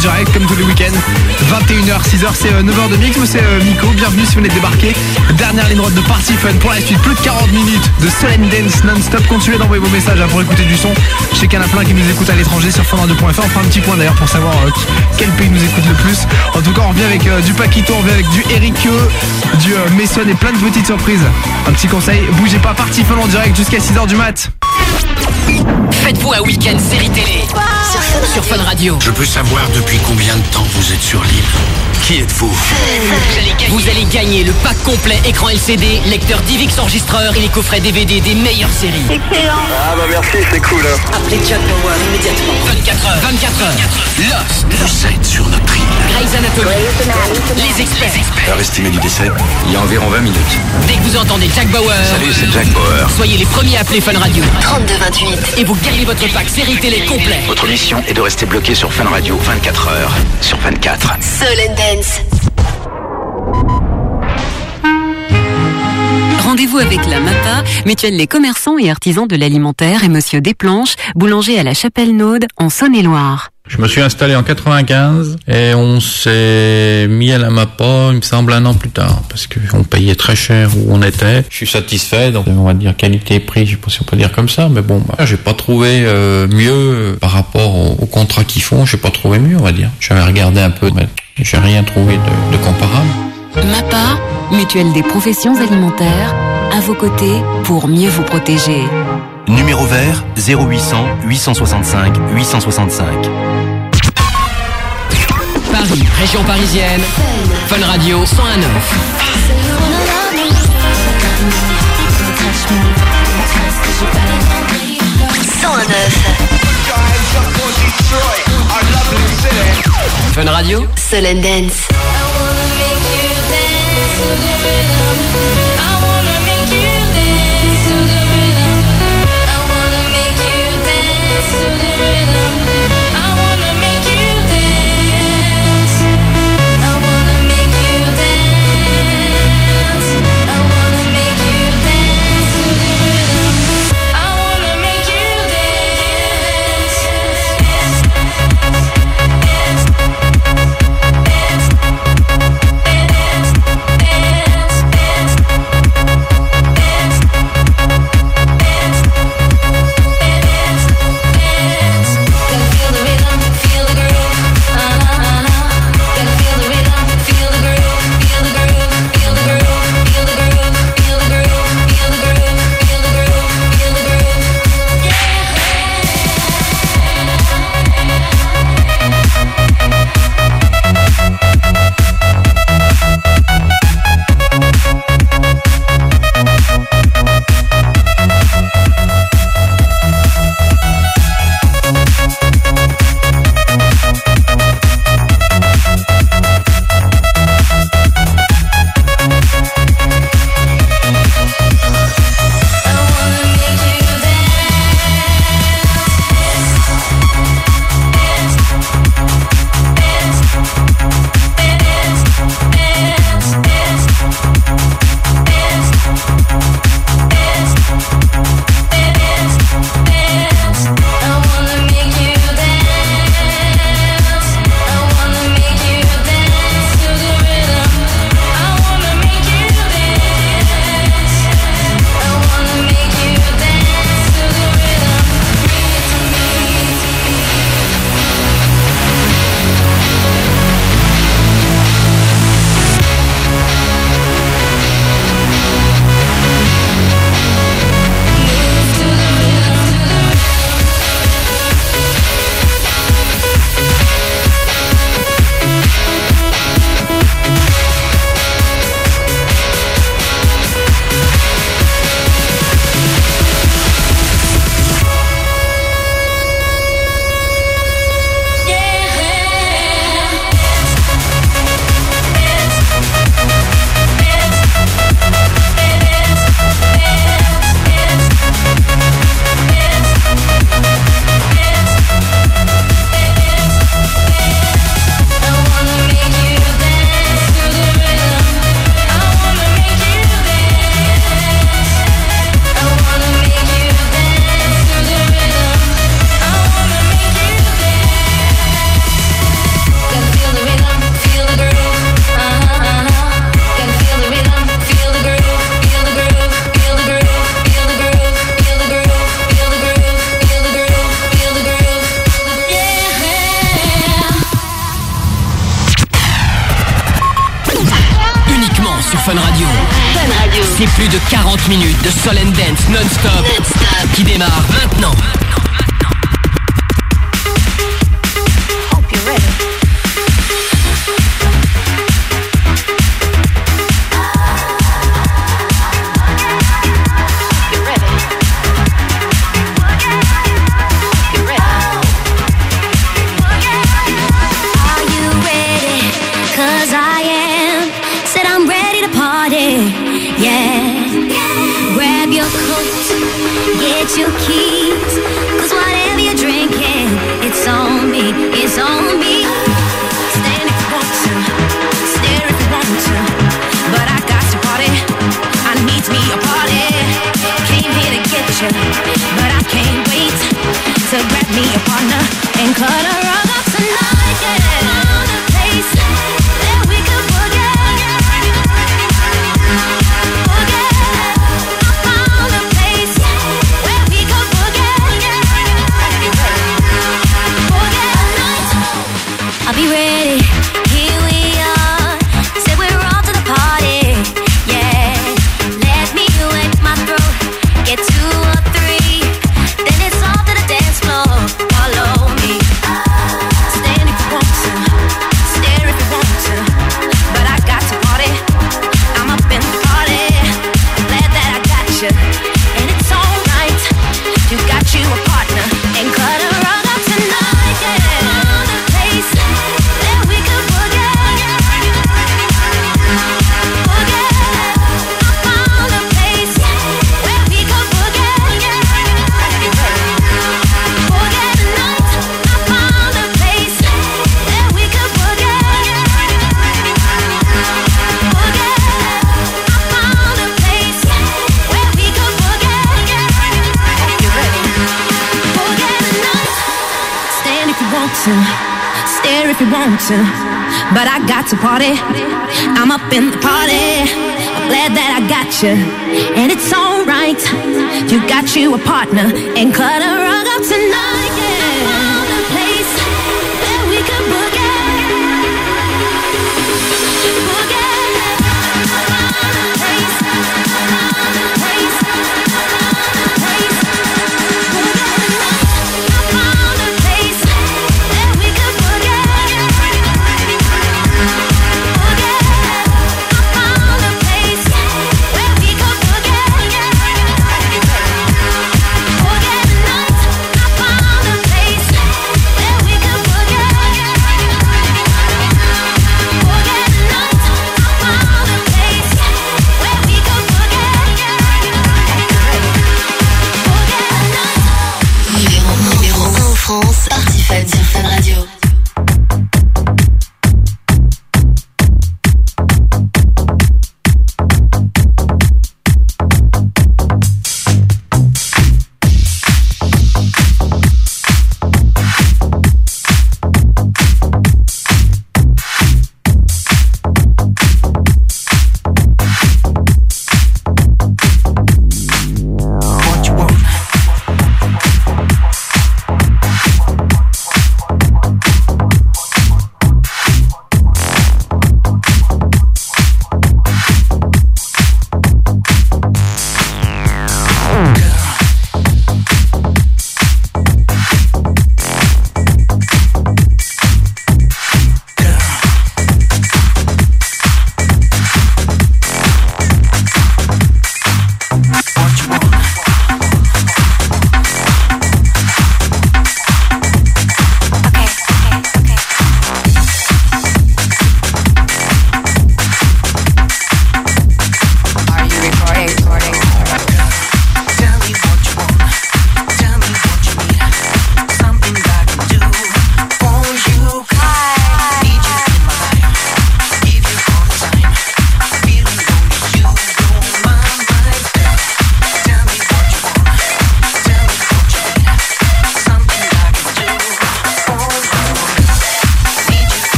Direct comme tous les week-ends. 21h, 6h, c'est euh, 9h de mix. Moi, c'est euh, Miko. Bienvenue si vous venez de débarquer. Dernière ligne droite de Party Fun pour la suite. Plus de 40 minutes de Solen Dance non-stop. Continuez d'envoyer vos messages hein, pour écouter du son. Je sais qu'il y en a plein qui nous écoutent à l'étranger sur funradio.fr. On fera un petit point d'ailleurs pour savoir euh, quel pays nous écoute le plus. En tout cas, on revient avec euh, du Paquito, on revient avec du Eric du euh, Mason et plein de petites surprises. Un petit conseil, bougez pas, Party Fun en direct jusqu'à 6h du mat. Faites-vous un week-end série télé sur Fun, sur Fun Radio. Je peux savoir depuis combien de temps vous êtes sur l'île? Qui êtes-vous Vous allez, gagner, le pack complet écran LCD, lecteur DivX enregistreur et les coffrets DVD des meilleures séries. Excellent. Ah bah merci, c'est cool. hein. Appelez Jack Bauer immédiatement. 24 heures. 24 heures. Lost. Vous êtes sur notre île. Grey's Anatomy. Les experts. L'heure estimée du décès Il y a environ 20 minutes. Dès que vous entendez Jack Bauer, Salut, c'est Jack Bauer. soyez les premiers à appeler Fun Radio. 32 28. Et vous gagnez votre pack série télé complet. Votre mission est de rester bloqué sur Fun Radio 24 heures sur 24. Rendez-vous avec la MAPA, mutuelle les commerçants et artisans de l'alimentaire et Monsieur Desplanches, boulanger à la Chapelle-Naude en Saône-et-Loire. Je me suis installé en 95 et on s'est mis à la MAPA, il me semble, un an plus tard parce qu'on payait très cher où on était. Je suis satisfait, donc on va dire qualité-prix, je sais pas si on peut dire comme ça, mais bon, bah, j'ai pas trouvé euh, mieux par rapport au, au contrat qu'ils font, j'ai pas trouvé mieux, on va dire. J'avais regardé un peu, mais j'ai rien trouvé de, de comparable. MAPA, mutuelle des professions alimentaires, à vos côtés pour mieux vous protéger. Numéro vert 0800 865 865. Région parisienne. Fun Radio 101.9. Fun Radio Soul and Dance. You attention, but I can't wait to grab me a partner and cut around.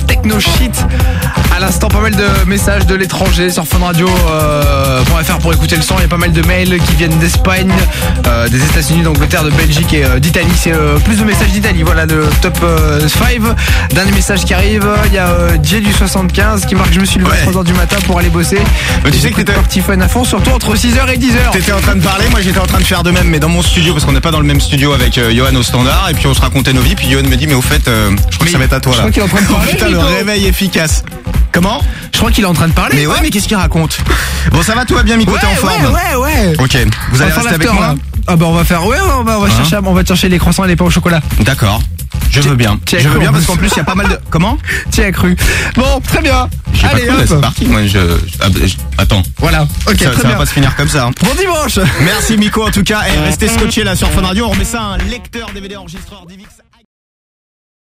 Techno shit. Messages de l'étranger sur funradio.fr pour écouter le son. Il y a pas mal de mails qui viennent d'Espagne, euh, des États-Unis, d'Angleterre, de Belgique et euh, d'Italie. C'est euh, plus de messages d'Italie. Voilà le top 5. Dernier message qui arrive. Il y a euh, Jay du 75 qui marque Je me suis levé à 3h du matin pour aller bosser. Mais tu sais que t'étais party fun à fond, surtout entre 6h et 10h. T'étais en train de parler, moi j'étais en train de faire de même, mais dans mon studio, parce qu'on n'est pas dans le même studio avec euh, Johan au standard, et puis on se racontait nos vies, puis Johan me dit, mais au fait, euh, je crois que ça va être à toi je là. crois qu'il est en train de parler, Oh, putain, le réveil efficace. Comment? Je crois qu'il est en train de parler. Mais ouais, mais qu'est-ce qu'il raconte Bon, ça va, tout va bien, Miko, t'es en forme Ouais, ouais, ouais. Ok, vous allez rester avec moi là. Ah bah on va faire ouais on va, on va Hein chercher on va chercher les croissants et les pains au chocolat. D'accord. Je veux bien. Je veux bien en parce qu'en plus, il y a pas mal de. Comment as cru. Bon, très bien. Allez, hop. c'est parti. Moi, je. ah, je- Attends. Voilà. Ok, ça, très ça va pas se finir comme ça. hein. Bon dimanche. Merci Miko en tout cas. Et restez scotchés là sur Fun Radio. On remet ça à un lecteur DVD enregistreur DivX.